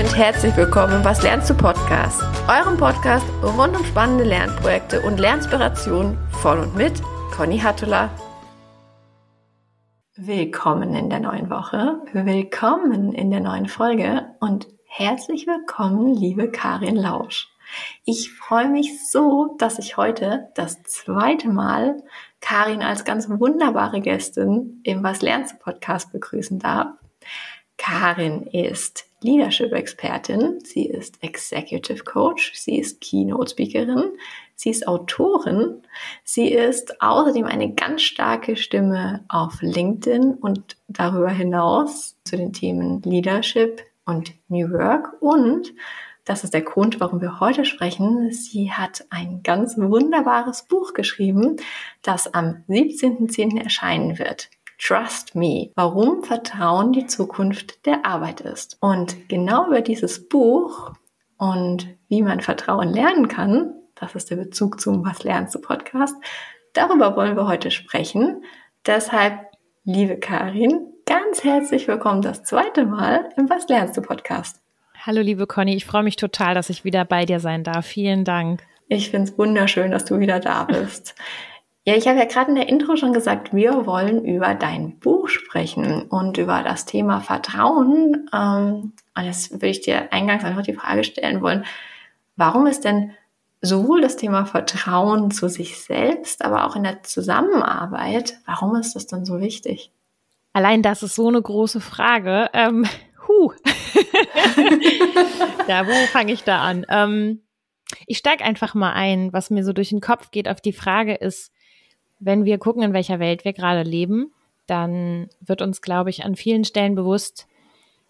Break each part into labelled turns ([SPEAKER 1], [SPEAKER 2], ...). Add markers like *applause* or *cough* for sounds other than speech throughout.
[SPEAKER 1] und herzlich willkommen im Was lernst du Podcast, eurem Podcast rund um spannende Lernprojekte und Lernspirationen von und mit Conny Hattula. Willkommen in der neuen Woche, willkommen in der neuen Folge und herzlich willkommen, liebe Karin Lausch. Ich freue mich so, dass ich heute das zweite Mal Karin als ganz wunderbare Gästin im Was lernst du Podcast begrüßen darf. Karin ist Leadership-Expertin, sie ist Executive Coach, sie ist Keynote-Speakerin, sie ist Autorin, sie ist außerdem eine ganz starke Stimme auf LinkedIn und darüber hinaus zu den Themen Leadership und New Work und das ist der Grund, warum wir heute sprechen. Sie hat ein ganz wunderbares Buch geschrieben, das am 17.10. erscheinen wird. Trust Me, warum Vertrauen die Zukunft der Arbeit ist. Und genau über dieses Buch und wie man Vertrauen lernen kann, das ist der Bezug zum Was lernst du Podcast, darüber wollen wir heute sprechen. Deshalb, liebe Karin, ganz herzlich willkommen das zweite Mal im Was lernst du Podcast.
[SPEAKER 2] Hallo liebe Conny, ich freue mich total, dass ich wieder bei dir sein darf. Vielen Dank.
[SPEAKER 1] Ich finde es wunderschön, dass du wieder da bist. *laughs* Ja, ich habe ja gerade in der Intro schon gesagt, wir wollen über dein Buch sprechen und über das Thema Vertrauen. Ähm, und jetzt würde ich dir eingangs einfach die Frage stellen wollen, warum ist denn sowohl das Thema Vertrauen zu sich selbst, aber auch in der Zusammenarbeit, warum ist das denn so wichtig?
[SPEAKER 2] Allein das ist so eine große Frage. Ähm, huh. *laughs* da, wo fange ich da an? Ähm, ich steige einfach mal ein. Was mir so durch den Kopf geht auf die Frage ist, wenn wir gucken, in welcher Welt wir gerade leben, dann wird uns, glaube ich, an vielen Stellen bewusst,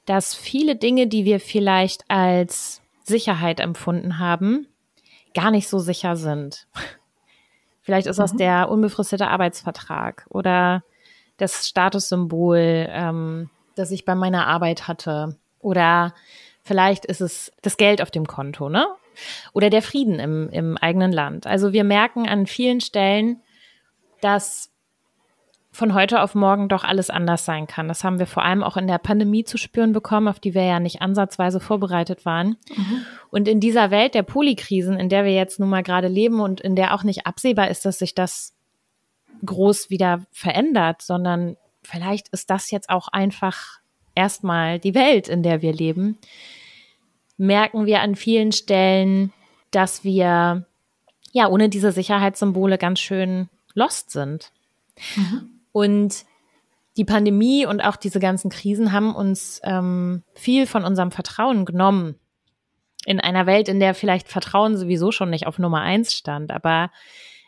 [SPEAKER 2] dass viele Dinge, die wir vielleicht als Sicherheit empfunden haben, gar nicht so sicher sind. *laughs* Vielleicht ist das mhm. der unbefristete Arbeitsvertrag oder das Statussymbol, ähm, das ich bei meiner Arbeit hatte. Oder vielleicht ist es das Geld auf dem Konto, ne? Oder der Frieden im, im eigenen Land. Also wir merken an vielen Stellen, dass von heute auf morgen doch alles anders sein kann. Das haben wir vor allem auch in der Pandemie zu spüren bekommen, auf die wir ja nicht ansatzweise vorbereitet waren. Mhm. Und in dieser Welt der Polikrisen, in der wir jetzt nun mal gerade leben und in der auch nicht absehbar ist, dass sich das groß wieder verändert, sondern vielleicht ist das jetzt auch einfach erstmal die Welt, in der wir leben, merken wir an vielen Stellen, dass wir ja ohne diese Sicherheitssymbole ganz schön lost sind. Mhm. Und die Pandemie und auch diese ganzen Krisen haben uns ähm, viel von unserem Vertrauen genommen. In einer Welt, in der vielleicht Vertrauen sowieso schon nicht auf Nummer eins stand, aber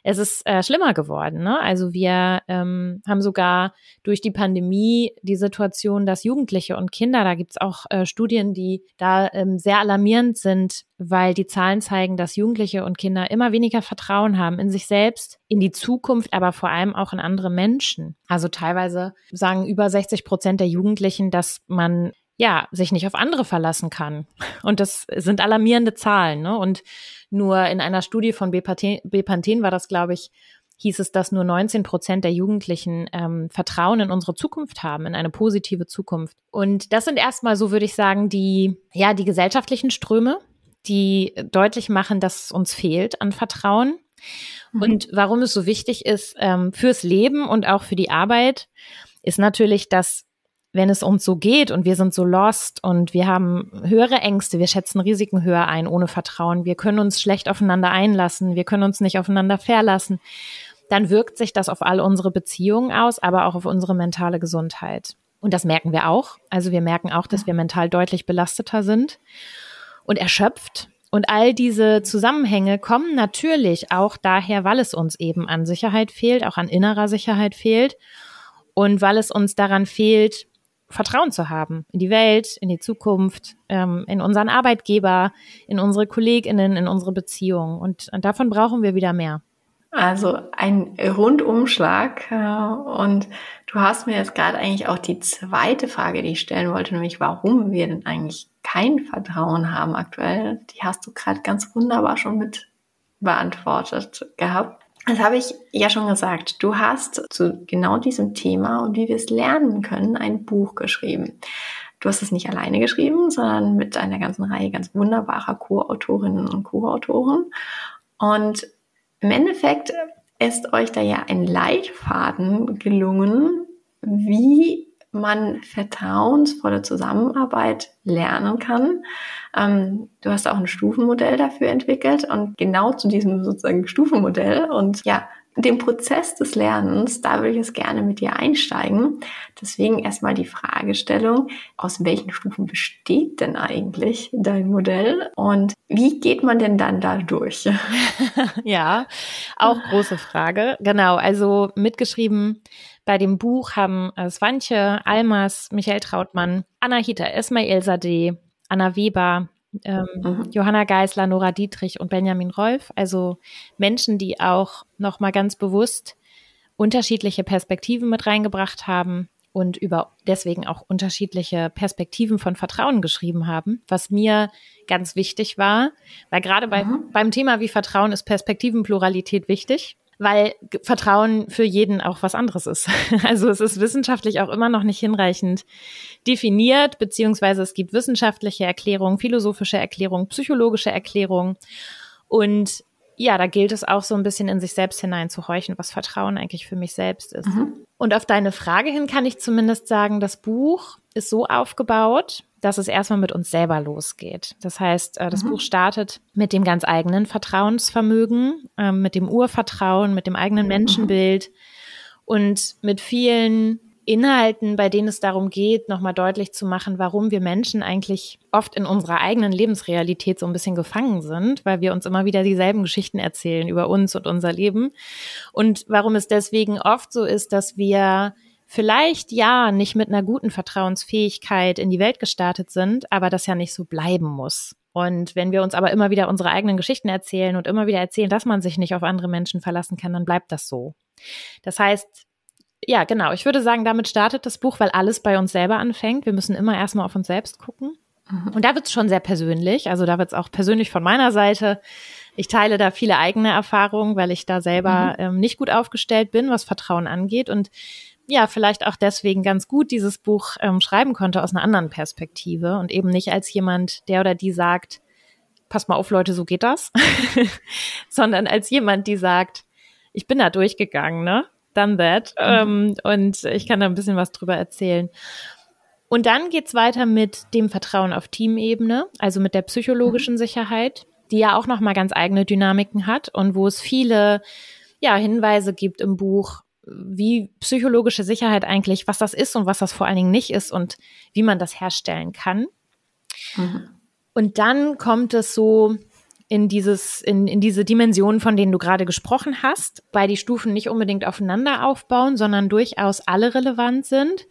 [SPEAKER 2] es ist äh, schlimmer geworden. Ne? Also wir ähm, haben sogar durch die Pandemie die Situation, dass Jugendliche und Kinder, da gibt's auch äh, Studien, die da ähm, sehr alarmierend sind, weil die Zahlen zeigen, dass Jugendliche und Kinder immer weniger Vertrauen haben in sich selbst, in die Zukunft, aber vor allem auch in andere Menschen. Also teilweise sagen über 60 Prozent der Jugendlichen, dass man ja, sich nicht auf andere verlassen kann. Und das sind alarmierende Zahlen. Ne? Und nur in einer Studie von Bepanthen war das, glaube ich, hieß es, dass nur 19 Prozent der Jugendlichen ähm, Vertrauen in unsere Zukunft haben, in eine positive Zukunft. Und das sind erstmal so, würde ich sagen, die, ja, die gesellschaftlichen Ströme, die deutlich machen, dass es uns fehlt an Vertrauen. Mhm. Und warum es so wichtig ist ähm, fürs Leben und auch für die Arbeit, ist natürlich, dass wenn es uns so geht und wir sind so lost und wir haben höhere Ängste, wir schätzen Risiken höher ein ohne Vertrauen, wir können uns schlecht aufeinander einlassen, wir können uns nicht aufeinander verlassen, dann wirkt sich das auf all unsere Beziehungen aus, aber auch auf unsere mentale Gesundheit. Und das merken wir auch. Also wir merken auch, dass wir mental deutlich belasteter sind und erschöpft. Und all diese Zusammenhänge kommen natürlich auch daher, weil es uns eben an Sicherheit fehlt, auch an innerer Sicherheit fehlt und weil es uns daran fehlt, Vertrauen zu haben in die Welt, in die Zukunft, ähm, in unseren Arbeitgeber, in unsere Kolleginnen, in unsere Beziehungen. Und, und davon brauchen wir wieder mehr.
[SPEAKER 1] Also ein Rundumschlag. Äh, und du hast mir jetzt gerade eigentlich auch die zweite Frage, die ich stellen wollte, nämlich warum wir denn eigentlich kein Vertrauen haben aktuell. Die hast du gerade ganz wunderbar schon mit beantwortet gehabt. Das habe ich ja schon gesagt. Du hast zu genau diesem Thema und wie wir es lernen können ein Buch geschrieben. du hast es nicht alleine geschrieben, sondern mit einer ganzen Reihe ganz wunderbarer Co-Autorinnen und Co-Autoren. Und im Endeffekt ist euch da ja ein Leitfaden gelungen, wie man vertrauensvolle Zusammenarbeit lernen kann. Ähm, du hast auch ein Stufenmodell dafür entwickelt und genau zu diesem sozusagen Stufenmodell und ja, dem Prozess des Lernens, da würde ich es gerne mit dir einsteigen. Deswegen erstmal die Fragestellung, aus welchen Stufen besteht denn eigentlich dein Modell und wie geht man denn dann da durch? *laughs* *laughs*
[SPEAKER 2] ja, auch große Frage. Genau, also mitgeschrieben bei dem Buch haben äh, Swantje, Almas, Michael Trautmann, Anahita Esmail Sadeh, Anna Weber, ähm, mhm. Johanna Geisler, Nora Dietrich und Benjamin Rolf. Also Menschen, die auch nochmal ganz bewusst unterschiedliche Perspektiven mit reingebracht haben und über deswegen auch unterschiedliche Perspektiven von Vertrauen geschrieben haben, was mir ganz wichtig war, weil gerade bei, mhm. beim Thema wie Vertrauen ist Perspektivenpluralität wichtig weil Vertrauen für jeden auch was anderes ist. *laughs* Also es ist wissenschaftlich auch immer noch nicht hinreichend definiert, beziehungsweise es gibt wissenschaftliche Erklärungen, philosophische Erklärungen, psychologische Erklärungen. Und ja, da gilt es auch so ein bisschen in sich selbst hineinzuhorchen, was Vertrauen eigentlich für mich selbst ist. Mhm. Und auf deine Frage hin kann ich zumindest sagen, das Buch ist so aufgebaut, dass es erstmal mit uns selber losgeht. Das heißt, äh, das mhm. Buch startet mit dem ganz eigenen Vertrauensvermögen, ähm, mit dem Urvertrauen, mit dem eigenen mhm. Menschenbild und mit vielen Inhalten, bei denen es darum geht, nochmal deutlich zu machen, warum wir Menschen eigentlich oft in unserer eigenen Lebensrealität so ein bisschen gefangen sind, weil wir uns immer wieder dieselben Geschichten erzählen über uns und unser Leben. Und warum es deswegen oft so ist, dass wir vielleicht ja nicht mit einer guten Vertrauensfähigkeit in die Welt gestartet sind, aber das ja nicht so bleiben muss. Und wenn wir uns aber immer wieder unsere eigenen Geschichten erzählen und immer wieder erzählen, dass man sich nicht auf andere Menschen verlassen kann, dann bleibt das so. Das heißt, ja, genau. Ich würde sagen, damit startet das Buch, weil alles bei uns selber anfängt. Wir müssen immer erstmal auf uns selbst gucken. Mhm. Und da wird es schon sehr persönlich. Also da wird es auch persönlich von meiner Seite. Ich teile da viele eigene Erfahrungen, weil ich da selber mhm. ähm, nicht gut aufgestellt bin, was Vertrauen angeht. Und ja, vielleicht auch deswegen ganz gut dieses Buch ähm, schreiben konnte aus einer anderen Perspektive und eben nicht als jemand, der oder die sagt, pass mal auf, Leute, so geht das, *laughs* sondern als jemand, die sagt, ich bin da durchgegangen, ne? Done that. Mhm. Ähm, und ich kann da ein bisschen was drüber erzählen. Und dann geht's weiter mit dem Vertrauen auf Teamebene, also mit der psychologischen mhm. Sicherheit, die ja auch nochmal ganz eigene Dynamiken hat und wo es viele ja, Hinweise gibt im Buch, wie psychologische Sicherheit eigentlich, was das ist und was das vor allen Dingen nicht ist und wie man das herstellen kann. Mhm. Und dann kommt es so in dieses, in, in diese Dimensionen, von denen du gerade gesprochen hast, weil die Stufen nicht unbedingt aufeinander aufbauen, sondern durchaus alle relevant sind,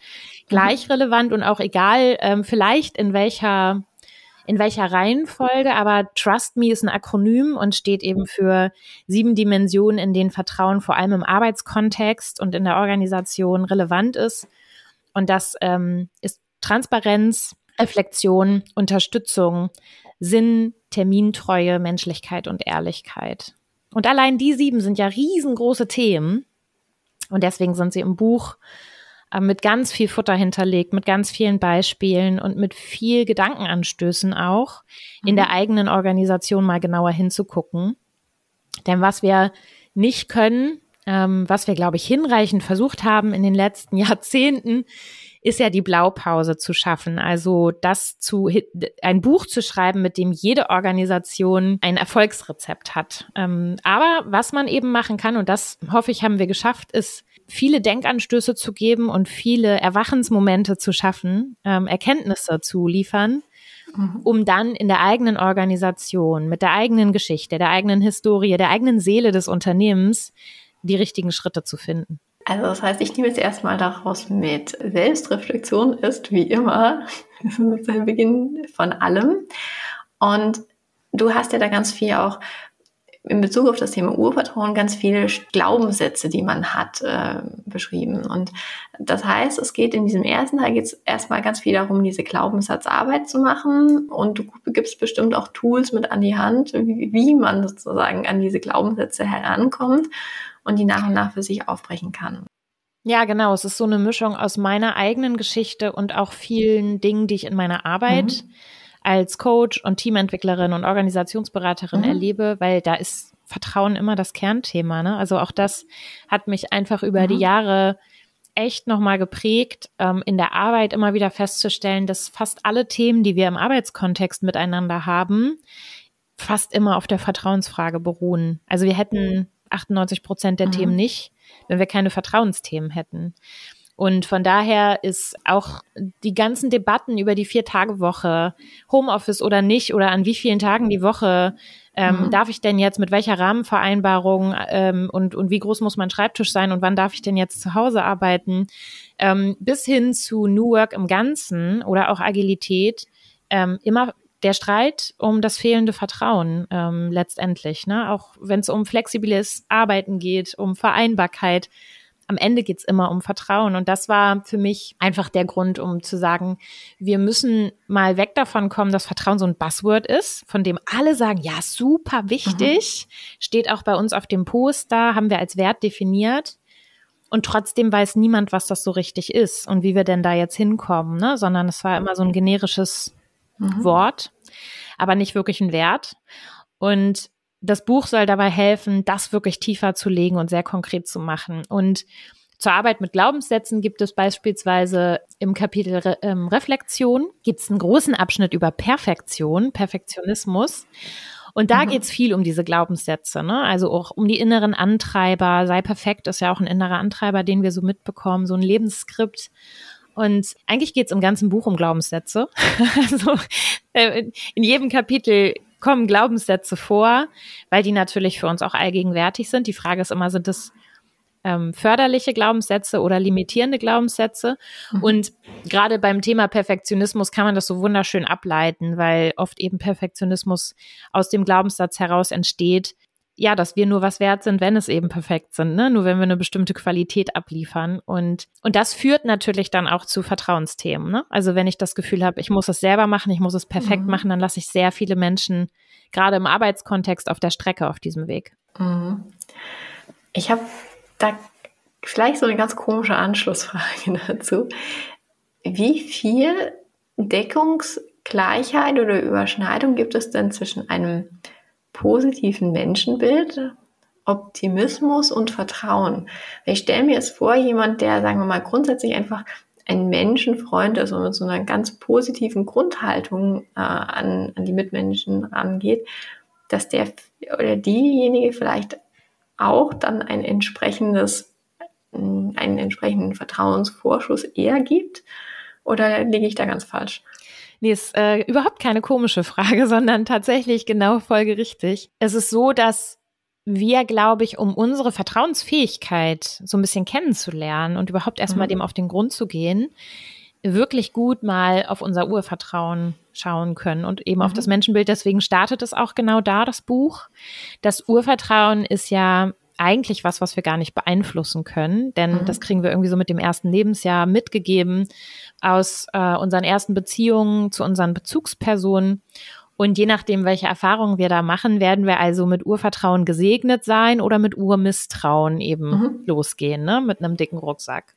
[SPEAKER 2] gleich mhm. relevant und auch egal, ähm, vielleicht in welcher in welcher Reihenfolge, aber Trust Me ist ein Akronym und steht eben für sieben Dimensionen, in denen Vertrauen vor allem im Arbeitskontext und in der Organisation relevant ist. Und das ähm, ist Transparenz, Reflexion, Unterstützung, Sinn, Termintreue, Menschlichkeit und Ehrlichkeit. Und allein die sieben sind ja riesengroße Themen. Und deswegen sind sie im Buch äh, mit ganz viel Futter hinterlegt, mit ganz vielen Beispielen und mit viel Gedankenanstößen auch, in der mhm. eigenen Organisation mal genauer hinzugucken. Denn was wir nicht können, ähm, was wir, glaube ich, hinreichend versucht haben in den letzten *laughs* Jahrzehnten, ist ja die Blaupause zu schaffen. Also das zu, ein Buch zu schreiben, mit dem jede Organisation ein Erfolgsrezept hat. Ähm, aber was man eben machen kann, und das hoffe ich, haben wir geschafft, ist viele Denkanstöße zu geben und viele Erwachensmomente zu schaffen, ähm, Erkenntnisse zu liefern, mhm. um dann in der eigenen Organisation, mit der eigenen Geschichte, der eigenen Historie, der eigenen Seele des Unternehmens die richtigen Schritte zu finden.
[SPEAKER 1] Also das heißt, ich nehme jetzt erstmal daraus mit, Selbstreflexion ist wie immer *laughs* der Beginn von allem. Und du hast ja da ganz viel auch in Bezug auf das Thema Urvertrauen ganz viele Glaubenssätze, die man hat, äh, beschrieben. Und das heißt, es geht in diesem ersten Teil geht es erstmal ganz viel darum, diese Glaubenssatzarbeit zu machen. Und du gibst bestimmt auch Tools mit an die Hand, wie, wie man sozusagen an diese Glaubenssätze herankommt und die nach und nach für sich aufbrechen kann.
[SPEAKER 2] Ja, genau. Es ist so eine Mischung aus meiner eigenen Geschichte und auch vielen Dingen, die ich in meiner Arbeit mhm. als Coach und Teamentwicklerin und Organisationsberaterin mhm. erlebe, weil da ist Vertrauen immer das Kernthema. Ne? Also auch das hat mich einfach über mhm. die Jahre echt nochmal geprägt, ähm, in der Arbeit immer wieder festzustellen, dass fast alle Themen, die wir im Arbeitskontext miteinander haben, fast immer auf der Vertrauensfrage beruhen. Also wir hätten 98 Prozent der mhm. Themen nicht, wenn wir keine Vertrauensthemen hätten. Und von daher ist auch die ganzen Debatten über die Vier-Tage-Woche, Homeoffice oder nicht, oder an wie vielen Tagen die Woche ähm, mhm. darf ich denn jetzt mit welcher Rahmenvereinbarung ähm, und, und wie groß muss mein Schreibtisch sein und wann darf ich denn jetzt zu Hause arbeiten, ähm, bis hin zu New Work im Ganzen oder auch Agilität, ähm, immer der Streit um das fehlende Vertrauen ähm, letztendlich, ne? auch wenn es um flexibles Arbeiten geht, um Vereinbarkeit, am Ende geht's immer um Vertrauen. Und das war für mich einfach der Grund, um zu sagen, wir müssen mal weg davon kommen, dass Vertrauen so ein Buzzword ist, von dem alle sagen, ja, super wichtig, mhm. steht auch bei uns auf dem Poster, haben wir als Wert definiert. Und trotzdem weiß niemand, was das so richtig ist und wie wir denn da jetzt hinkommen, ne? sondern es war immer so ein generisches mhm. Wort, aber nicht wirklich ein Wert. Und das Buch soll dabei helfen, das wirklich tiefer zu legen und sehr konkret zu machen. Und zur Arbeit mit Glaubenssätzen gibt es beispielsweise im Kapitel Re ähm, Reflexion gibt es einen großen Abschnitt über Perfektion, Perfektionismus. Und da mhm. geht es viel um diese Glaubenssätze, ne? Also auch um die inneren Antreiber. Sei perfekt ist ja auch ein innerer Antreiber, den wir so mitbekommen, so ein Lebensskript. Und eigentlich geht es im ganzen Buch um Glaubenssätze. *laughs* also äh, in jedem Kapitel kommen Glaubenssätze vor, weil die natürlich für uns auch allgegenwärtig sind. Die Frage ist immer, sind es ähm, förderliche Glaubenssätze oder limitierende Glaubenssätze? Mhm. Und gerade beim Thema Perfektionismus kann man das so wunderschön ableiten, weil oft eben Perfektionismus aus dem Glaubenssatz heraus entsteht, ja, dass wir nur was wert sind, wenn es eben perfekt sind, ne? Nur wenn wir eine bestimmte Qualität abliefern. Und, und das führt natürlich dann auch zu Vertrauensthemen, ne? Also wenn ich das Gefühl habe, ich muss es selber machen, ich muss es perfekt mhm. machen, dann lasse ich sehr viele Menschen gerade im Arbeitskontext auf der Strecke auf diesem Weg. Mhm.
[SPEAKER 1] Ich habe da vielleicht so eine ganz komische Anschlussfrage *laughs* dazu. Wie viel Deckungsgleichheit oder Überschneidung gibt es denn zwischen einem positiven Menschenbild, Optimismus und Vertrauen. Ich stelle mir jetzt vor, jemand, der, sagen wir mal, grundsätzlich einfach ein Menschenfreund ist und mit so einer ganz positiven Grundhaltung äh, an, an die Mitmenschen rangeht, dass der oder diejenige vielleicht auch dann ein entsprechendes, einen entsprechenden Vertrauensvorschuss eher gibt? Oder liege ich da ganz falsch?
[SPEAKER 2] Nee, ist äh, überhaupt keine komische Frage, *laughs* sondern tatsächlich genau folgerichtig. Es ist so, dass wir, glaube ich, um unsere Vertrauensfähigkeit so ein bisschen kennenzulernen und überhaupt erstmal mhm. dem auf den Grund zu gehen, wirklich gut mal auf unser Urvertrauen schauen können und eben mhm. auf das Menschenbild. Deswegen startet es auch genau da, das Buch. Das Urvertrauen ist ja eigentlich was, was wir gar nicht beeinflussen können, denn mhm. das kriegen wir irgendwie so mit dem ersten Lebensjahr mitgegeben aus äh, unseren ersten Beziehungen zu unseren Bezugspersonen. Und je nachdem, welche Erfahrungen wir da machen, werden wir also mit Urvertrauen gesegnet sein oder mit Urmisstrauen eben mhm. losgehen, ne? mit einem dicken Rucksack.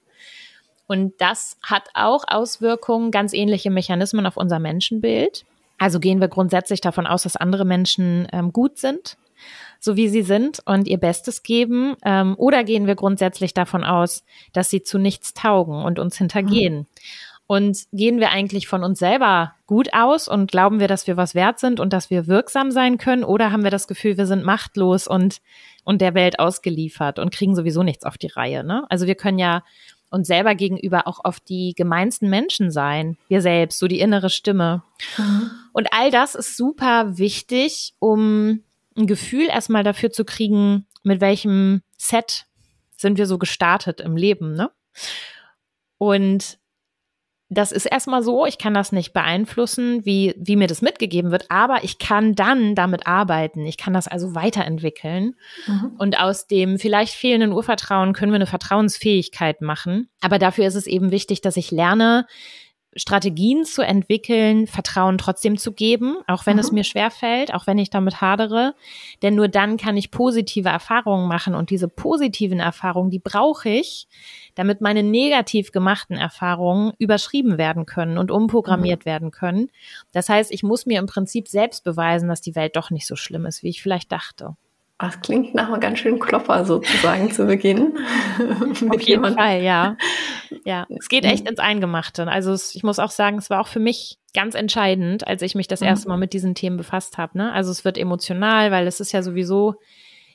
[SPEAKER 2] Und das hat auch Auswirkungen, ganz ähnliche Mechanismen auf unser Menschenbild. Also gehen wir grundsätzlich davon aus, dass andere Menschen ähm, gut sind so wie sie sind und ihr Bestes geben? Ähm, oder gehen wir grundsätzlich davon aus, dass sie zu nichts taugen und uns hintergehen? Mhm. Und gehen wir eigentlich von uns selber gut aus und glauben wir, dass wir was wert sind und dass wir wirksam sein können? Oder haben wir das Gefühl, wir sind machtlos und, und der Welt ausgeliefert und kriegen sowieso nichts auf die Reihe? Ne? Also wir können ja uns selber gegenüber auch oft die gemeinsten Menschen sein. Wir selbst, so die innere Stimme. Mhm. Und all das ist super wichtig, um ein Gefühl erstmal dafür zu kriegen, mit welchem Set sind wir so gestartet im Leben, ne? Und das ist erstmal so, ich kann das nicht beeinflussen, wie, wie mir das mitgegeben wird, aber ich kann dann damit arbeiten. Ich kann das also weiterentwickeln. Mhm. Und aus dem vielleicht fehlenden Urvertrauen können wir eine Vertrauensfähigkeit machen. Aber dafür ist es eben wichtig, dass ich lerne, Strategien zu entwickeln, Vertrauen trotzdem zu geben, auch wenn mhm. es mir schwerfällt, auch wenn ich damit hadere. Denn nur dann kann ich positive Erfahrungen machen. Und diese positiven Erfahrungen, die brauche ich, damit meine negativ gemachten Erfahrungen überschrieben werden können und umprogrammiert mhm. werden können. Das heißt, ich muss mir im Prinzip selbst beweisen, dass die Welt doch nicht so schlimm ist, wie ich vielleicht dachte.
[SPEAKER 1] Das klingt nach einem ganz schönen Klopper sozusagen zu Beginn. *laughs*
[SPEAKER 2] Auf jeden Fall, *laughs* ja. Ja, es geht echt ins Eingemachte. Also es, ich muss auch sagen, es war auch für mich ganz entscheidend, als ich mich das mhm. erste Mal mit diesen Themen befasst habe. Ne? Also es wird emotional, weil es ist ja sowieso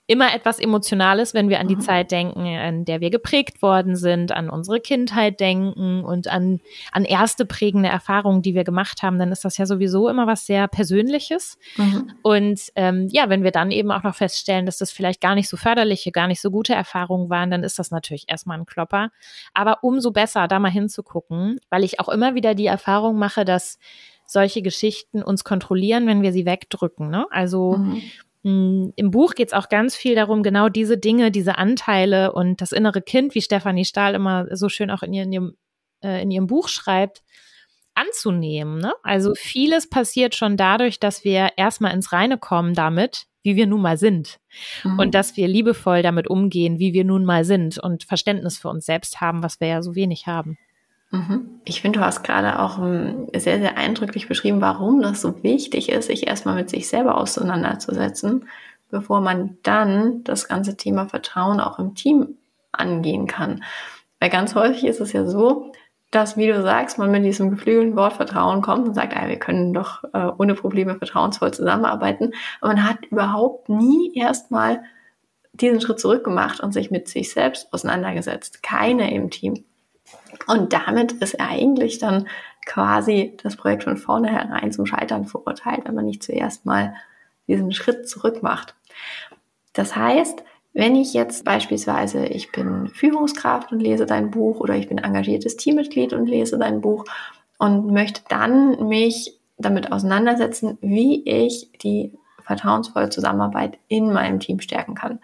[SPEAKER 2] immer etwas Emotionales, wenn wir an die mhm. Zeit denken, in der wir geprägt worden sind, an unsere Kindheit denken und an, an erste prägende Erfahrungen, die wir gemacht haben, dann ist das ja sowieso immer was sehr Persönliches. Mhm. Und ähm, ja, wenn wir dann eben auch noch feststellen, dass das vielleicht gar nicht so förderliche, gar nicht so gute Erfahrungen waren, dann ist das natürlich erstmal ein Klopper. Aber umso besser, da mal hinzugucken, weil ich auch immer wieder die Erfahrung mache, dass solche Geschichten uns kontrollieren, wenn wir sie wegdrücken. Ne? Also mhm hm, Im Buch geht es auch ganz viel darum, genau diese Dinge, diese Anteile und das innere Kind, wie Stefanie Stahl immer so schön auch in, ihrem, äh, in ihrem Buch schreibt, anzunehmen. Ne? Also vieles passiert schon dadurch, dass wir erstmal ins Reine kommen damit, wie wir nun mal sind. Mhm. Und dass wir liebevoll damit umgehen, wie wir nun mal sind und Verständnis für uns selbst haben, was wir ja so wenig haben.
[SPEAKER 1] Mhm. Ich finde, du hast gerade auch ähm, sehr, sehr eindrücklich beschrieben, warum das so wichtig ist, sich erstmal mit sich selber auseinanderzusetzen, bevor man dann das ganze Thema Vertrauen auch im Team angehen kann. Weil ganz häufig ist es ja so, dass, wie du sagst, man mit diesem geflügelten Wort Vertrauen kommt und sagt, ah, wir können doch äh, ohne Probleme vertrauensvoll zusammenarbeiten. Aber man hat überhaupt nie erstmal diesen Schritt zurück gemacht und sich mit sich selbst auseinandergesetzt. Keine im Team. Und damit ist eigentlich dann quasi das Projekt von vornherein zum Scheitern verurteilt, wenn man nicht zuerst mal diesen Schritt zurück macht. Das heißt, wenn ich jetzt beispielsweise, ich bin Führungskraft und lese dein Buch oder ich bin engagiertes Teammitglied und lese dein Buch und möchte dann mich damit auseinandersetzen, wie ich die vertrauensvolle Zusammenarbeit in meinem Team stärken kann.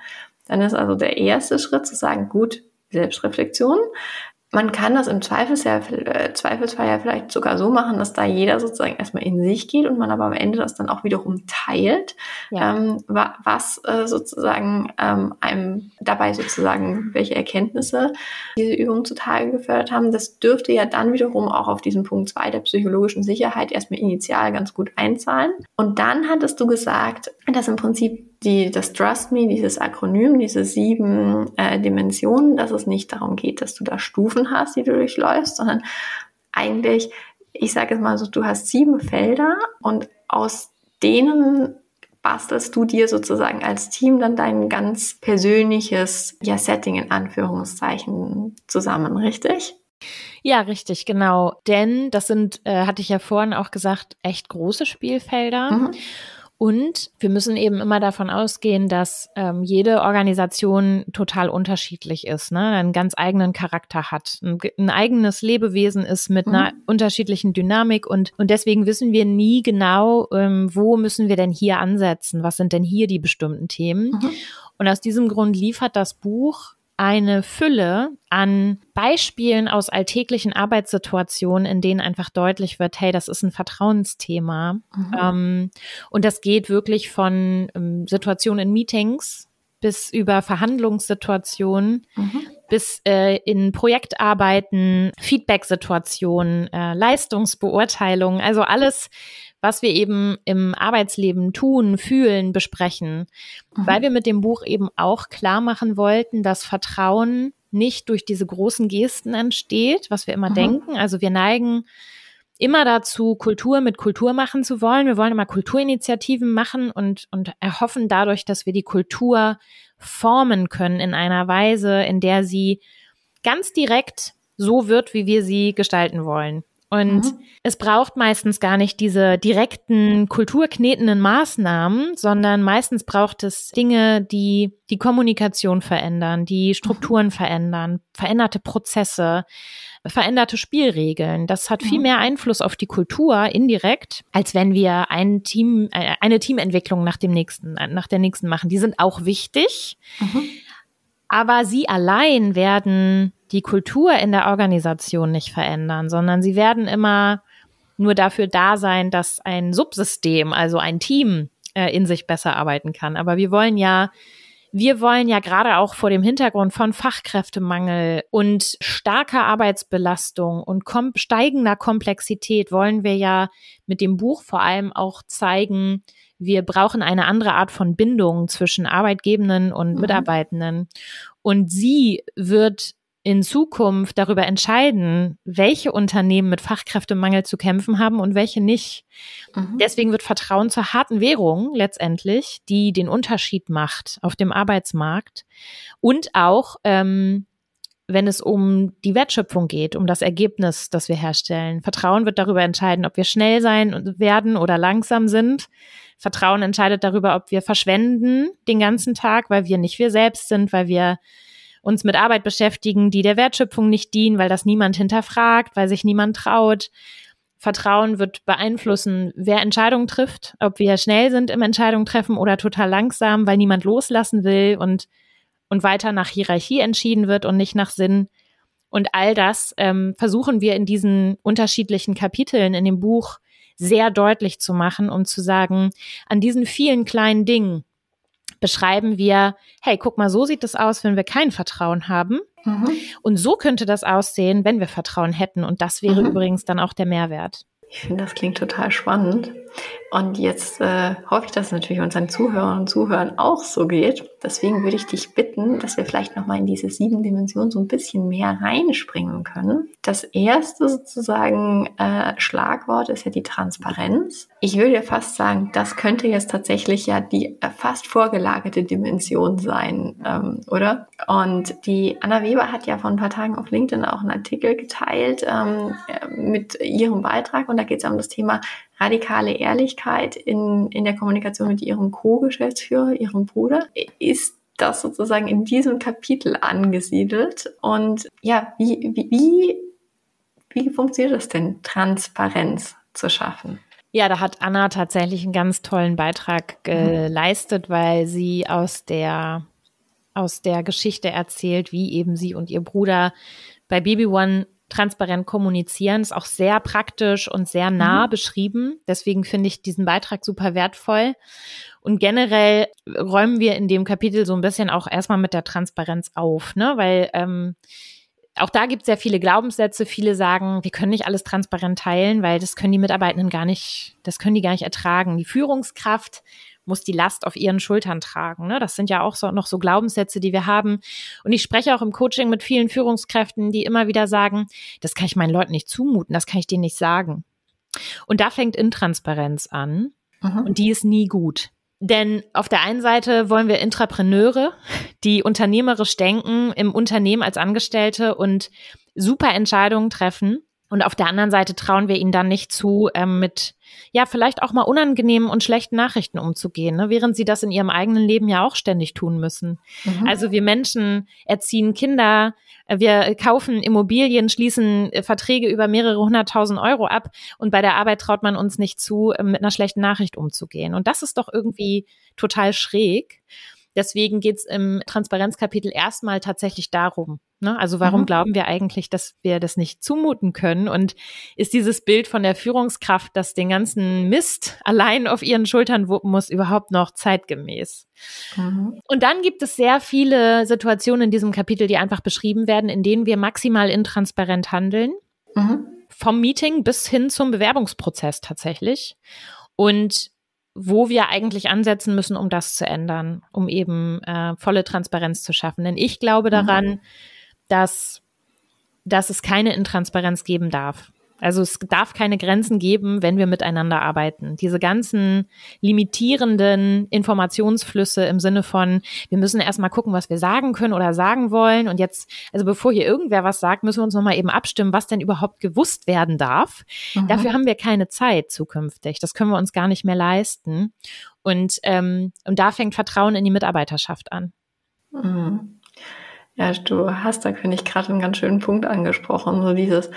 [SPEAKER 1] Dann ist also der erste Schritt zu sagen, gut, Selbstreflexion. Man kann das im Zweifelsfall, äh, Zweifelsfall ja vielleicht sogar so machen, dass da jeder sozusagen erstmal in sich geht und man aber am Ende das dann auch wiederum teilt, ja. ähm, was äh, sozusagen ähm, einem dabei sozusagen, welche Erkenntnisse diese Übungen zutage gefördert haben. Das dürfte ja dann wiederum auch auf diesen Punkt zwei der psychologischen Sicherheit erstmal initial ganz gut einzahlen. Und dann hattest du gesagt, dass im Prinzip die, das Trust Me, dieses Akronym, diese sieben äh, Dimensionen, dass es nicht darum geht, dass du da Stufen hast, die du durchläufst, sondern eigentlich, ich sage es mal so, du hast sieben Felder und aus denen bastelst du dir sozusagen als Team dann dein ganz persönliches ja, Setting in Anführungszeichen zusammen, richtig?
[SPEAKER 2] Ja, richtig, genau. Denn das sind, äh, hatte ich ja vorhin auch gesagt, echt große Spielfelder. Mhm. Und wir müssen eben immer davon ausgehen, dass ähm, jede Organisation total unterschiedlich ist, ne? einen ganz eigenen Charakter hat, ein, ein eigenes Lebewesen ist mit mhm. einer unterschiedlichen Dynamik und, und deswegen wissen wir nie genau, ähm, wo müssen wir denn hier ansetzen, was sind denn hier die bestimmten Themen. Mhm. Und aus diesem Grund liefert das Buch eine Fülle an Beispielen aus alltäglichen Arbeitssituationen, in denen einfach deutlich wird, hey, das ist ein Vertrauensthema. Mhm. Ähm, und das geht wirklich von ähm, Situationen in Meetings bis über Verhandlungssituationen, mhm. bis äh, in Projektarbeiten, Feedback-Situationen, äh, Leistungsbeurteilungen, also alles, was wir eben im Arbeitsleben tun, fühlen, besprechen, mhm. weil wir mit dem Buch eben auch klar machen wollten, dass Vertrauen nicht durch diese großen Gesten entsteht, was wir immer mhm. denken. Also wir neigen immer dazu, Kultur mit Kultur machen zu wollen. Wir wollen immer Kulturinitiativen machen und, und erhoffen dadurch, dass wir die Kultur formen können in einer Weise, in der sie ganz direkt so wird, wie wir sie gestalten wollen. Und mhm. es braucht meistens gar nicht diese direkten kulturknetenden Maßnahmen, sondern meistens braucht es Dinge, die die Kommunikation verändern, die Strukturen mhm. verändern, veränderte Prozesse, veränderte Spielregeln. Das hat viel mehr Einfluss auf die Kultur indirekt, als wenn wir ein Team, äh, eine Teamentwicklung nach dem nächsten, nach der nächsten machen. Die sind auch wichtig. Mhm. Aber sie allein werden die Kultur in der Organisation nicht verändern, sondern sie werden immer nur dafür da sein, dass ein Subsystem, also ein Team, äh, in sich besser arbeiten kann. Aber wir wollen ja wir wollen ja gerade auch vor dem Hintergrund von Fachkräftemangel und starker Arbeitsbelastung und kom steigender Komplexität wollen wir ja mit dem Buch vor allem auch zeigen, wir brauchen eine andere Art von Bindung zwischen Arbeitgebenden und mhm. Mitarbeitenden. Und sie wird in Zukunft darüber entscheiden, welche Unternehmen mit Fachkräftemangel zu kämpfen haben und welche nicht. Mhm. Deswegen wird Vertrauen zur harten Währung letztendlich, die den Unterschied macht auf dem Arbeitsmarkt und auch ähm, wenn es um die Wertschöpfung geht, um das Ergebnis, das wir herstellen. Vertrauen wird darüber entscheiden, ob wir schnell sein werden oder langsam sind. Vertrauen entscheidet darüber, ob wir verschwenden den ganzen Tag, weil wir nicht wir selbst sind, weil wir uns mit Arbeit beschäftigen, die der Wertschöpfung nicht dienen, weil das niemand hinterfragt, weil sich niemand traut. Vertrauen wird beeinflussen, wer Entscheidungen trifft, ob wir schnell sind im Entscheidungen treffen oder total langsam, weil niemand loslassen will und, und weiter nach Hierarchie entschieden wird und nicht nach Sinn. Und all das ähm, versuchen wir in diesen unterschiedlichen Kapiteln in dem Buch sehr deutlich zu machen, um zu sagen, an diesen vielen kleinen Dingen, beschreiben wir, hey, guck mal, so sieht es aus, wenn wir kein Vertrauen haben. Mhm. Und so könnte das aussehen, wenn wir Vertrauen hätten. Und das wäre mhm. übrigens dann auch der Mehrwert.
[SPEAKER 1] Ich finde, das klingt total spannend. Und jetzt äh, hoffe ich, dass es natürlich unseren Zuhörern und Zuhörern auch so geht. Deswegen würde ich dich bitten, dass wir vielleicht nochmal in diese sieben Dimensionen so ein bisschen mehr reinspringen können. Das erste sozusagen äh, Schlagwort ist ja die Transparenz. Ich würde ja fast sagen, das könnte jetzt tatsächlich ja die äh, fast vorgelagerte Dimension sein, ähm, oder? Und die Anna Weber hat ja vor ein paar Tagen auf LinkedIn auch einen Artikel geteilt ähm, mit ihrem Beitrag und da geht es um das Thema radikale Ehrlichkeit in, in der Kommunikation mit ihrem Co-Geschäftsführer, ihrem Bruder, ist das sozusagen in diesem Kapitel angesiedelt. Und ja, wie, wie, wie, funktioniert das denn, Transparenz zu schaffen?
[SPEAKER 2] Ja, da hat Anna tatsächlich einen ganz tollen Beitrag geleistet, weil sie aus der, aus der Geschichte erzählt, wie eben sie und ihr Bruder bei Baby One transparent kommunizieren, ist auch sehr praktisch und sehr nah mhm. beschrieben. Deswegen finde ich diesen Beitrag super wertvoll. Und generell räumen wir in dem Kapitel so ein bisschen auch erstmal mit der Transparenz auf, ne? Weil ähm, auch da gibt es sehr viele Glaubenssätze. Viele sagen, wir können nicht alles transparent teilen, weil das können die Mitarbeitenden gar nicht, das können die gar nicht ertragen. Die Führungskraft muss die Last auf ihren Schultern tragen. Ne? Das sind ja auch so, noch so Glaubenssätze, die wir haben. Und ich spreche auch im Coaching mit vielen Führungskräften, die immer wieder sagen, das kann ich meinen Leuten nicht zumuten, das kann ich denen nicht sagen. Und da fängt Intransparenz an. Mhm. Und die ist nie gut. Denn auf der einen Seite wollen wir Intrapreneure, die unternehmerisch denken, im Unternehmen als Angestellte und super Entscheidungen treffen. Und auf der anderen Seite trauen wir ihnen dann nicht zu, ähm, mit ja vielleicht auch mal unangenehmen und schlechten Nachrichten umzugehen, ne? während sie das in ihrem eigenen Leben ja auch ständig tun müssen. Mhm. Also wir Menschen erziehen Kinder, äh, wir kaufen Immobilien, schließen äh, Verträge über mehrere hunderttausend Euro ab und bei der Arbeit traut man uns nicht zu, äh, mit einer schlechten Nachricht umzugehen. Und das ist doch irgendwie total schräg. Deswegen geht's im Transparenzkapitel erstmal tatsächlich darum. Ne? Also warum mhm. glauben wir eigentlich, dass wir das nicht zumuten können? Und ist dieses Bild von der Führungskraft, das den ganzen Mist allein auf ihren Schultern wuppen muss, überhaupt noch zeitgemäß? Mhm. Und dann gibt es sehr viele Situationen in diesem Kapitel, die einfach beschrieben werden, in denen wir maximal intransparent handeln. Mhm. Vom Meeting bis hin zum Bewerbungsprozess tatsächlich. Und wo wir eigentlich ansetzen müssen, um das zu ändern, um eben äh, volle Transparenz zu schaffen. Denn ich glaube daran, mhm. Dass, dass es keine Intransparenz geben darf. Also es darf keine Grenzen geben, wenn wir miteinander arbeiten. Diese ganzen limitierenden Informationsflüsse im Sinne von, wir müssen erstmal gucken, was wir sagen können oder sagen wollen. Und jetzt, also bevor hier irgendwer was sagt, müssen wir uns nochmal eben abstimmen, was denn überhaupt gewusst werden darf. Mhm. Dafür haben wir keine Zeit zukünftig. Das können wir uns gar nicht mehr leisten. Und, ähm, und da fängt Vertrauen in die Mitarbeiterschaft an.
[SPEAKER 1] Mhm. Ja, du hast da, finde ich, gerade einen ganz schönen Punkt angesprochen. So dieses, und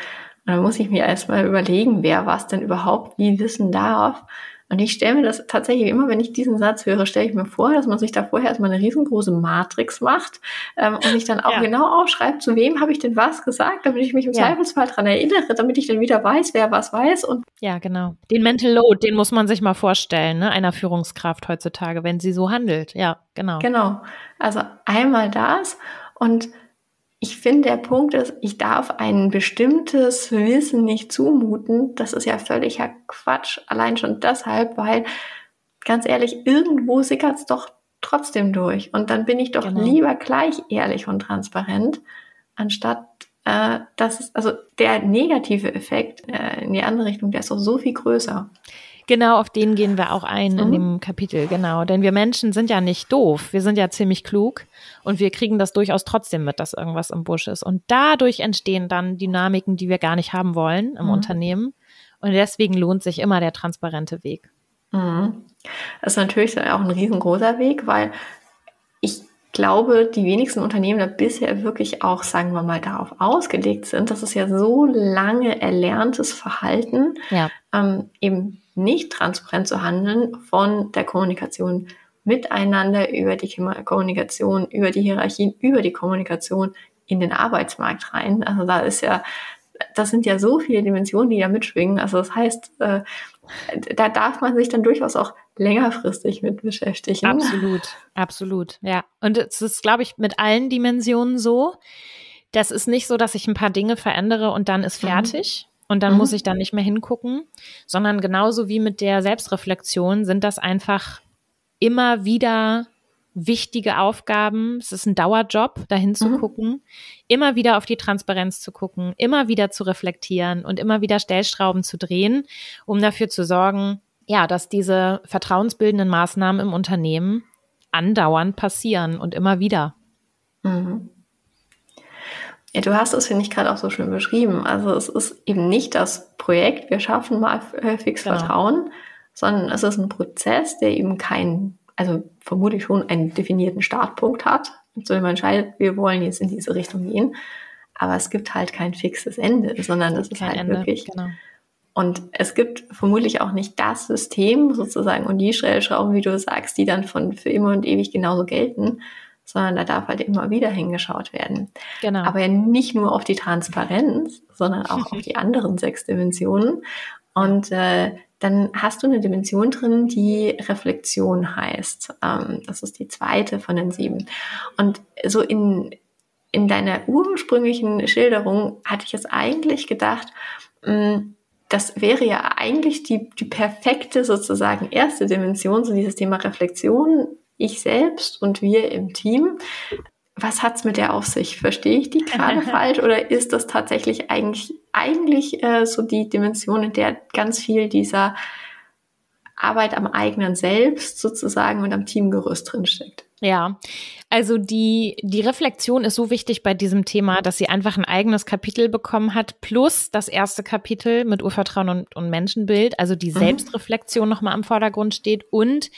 [SPEAKER 1] dann muss ich mir erstmal überlegen, wer was denn überhaupt wie wissen darf. Und ich stelle mir das tatsächlich immer, wenn ich diesen Satz höre, stelle ich mir vor, dass man sich da vorher erstmal eine riesengroße Matrix macht ähm, und sich dann auch ja. genau aufschreibt, zu wem habe ich denn was gesagt, damit ich mich im ja. Zweifelsfall daran erinnere, damit ich dann wieder weiß, wer was weiß. Und
[SPEAKER 2] ja, genau. Den Mental Load, den muss man sich mal vorstellen, ne, einer Führungskraft heutzutage, wenn sie so handelt. Ja, genau.
[SPEAKER 1] Genau. Also einmal das und ich finde, der Punkt ist, ich darf ein bestimmtes Wissen nicht zumuten. Das ist ja völliger Quatsch. Allein schon deshalb, weil, ganz ehrlich, irgendwo sickert es doch trotzdem durch. Und dann bin ich doch genau. lieber gleich ehrlich und transparent, anstatt äh, dass also der negative Effekt äh, in die andere Richtung, der ist doch so viel größer.
[SPEAKER 2] Genau, auf den gehen wir auch ein mhm. in dem Kapitel, genau. Denn wir Menschen sind ja nicht doof. Wir sind ja ziemlich klug und wir kriegen das durchaus trotzdem mit, dass irgendwas im Busch ist. Und dadurch entstehen dann Dynamiken, die wir gar nicht haben wollen im mhm. Unternehmen. Und deswegen lohnt sich immer der transparente Weg.
[SPEAKER 1] Mhm. Das ist natürlich auch ein riesengroßer Weg, weil ich glaube, die wenigsten Unternehmen da bisher wirklich auch, sagen wir mal, darauf ausgelegt sind. Das ist ja so lange erlerntes Verhalten, ja. ähm, eben nicht transparent zu handeln von der Kommunikation miteinander über die Kommunikation, über die Hierarchien, über die Kommunikation in den Arbeitsmarkt rein. Also da ist ja, das sind ja so viele Dimensionen, die da mitschwingen. Also das heißt, äh, da darf man sich dann durchaus auch längerfristig mit beschäftigen.
[SPEAKER 2] Absolut, absolut, ja. Und es ist, glaube ich, mit allen Dimensionen so. Das ist nicht so, dass ich ein paar Dinge verändere und dann ist mhm. fertig. Und dann mhm. muss ich da nicht mehr hingucken, sondern genauso wie mit der Selbstreflexion sind das einfach immer wieder wichtige Aufgaben. Es ist ein Dauerjob, dahin zu mhm. gucken, immer wieder auf die Transparenz zu gucken, immer wieder zu reflektieren und immer wieder Stellschrauben zu drehen, um dafür zu sorgen, ja, dass diese vertrauensbildenden Maßnahmen im Unternehmen andauernd passieren und immer wieder. Mhm.
[SPEAKER 1] Ja, du hast es, finde ich, gerade auch so schön beschrieben. Also es ist eben nicht das Projekt, wir schaffen mal fix genau. Vertrauen, sondern es ist ein Prozess, der eben keinen, also vermutlich schon einen definierten Startpunkt hat. So man entscheidet, wir wollen jetzt in diese Richtung gehen. Aber es gibt halt kein fixes Ende, sondern es ist halt Ende, wirklich. Genau. Und es gibt vermutlich auch nicht das System sozusagen und die Stellschrauben, wie du sagst, die dann von für immer und ewig genauso gelten, sondern da darf halt immer wieder hingeschaut werden. Genau. Aber ja nicht nur auf die Transparenz, sondern auch auf die *laughs* anderen sechs Dimensionen. Und äh, dann hast du eine Dimension drin, die Reflexion heißt. Ähm, das ist die zweite von den sieben. Und so in, in deiner ursprünglichen Schilderung hatte ich jetzt eigentlich gedacht, mh, hm, das wäre ja eigentlich die, die perfekte sozusagen erste Dimension, so dieses Thema Reflexion ich selbst und wir im Team. Was hat's mit der auf sich? Verstehe ich die gerade *laughs* falsch oder ist das tatsächlich eigentlich eigentlich äh, so die Dimension, in der ganz viel dieser Arbeit am eigenen Selbst sozusagen und am Teamgerüst drinsteckt?
[SPEAKER 2] Ja, also die, die Reflexion ist so wichtig bei diesem Thema, dass sie einfach ein eigenes Kapitel bekommen hat, plus das erste Kapitel mit Urvertrauen und, und Menschenbild, also die mhm. Selbstreflexion nochmal am Vordergrund steht und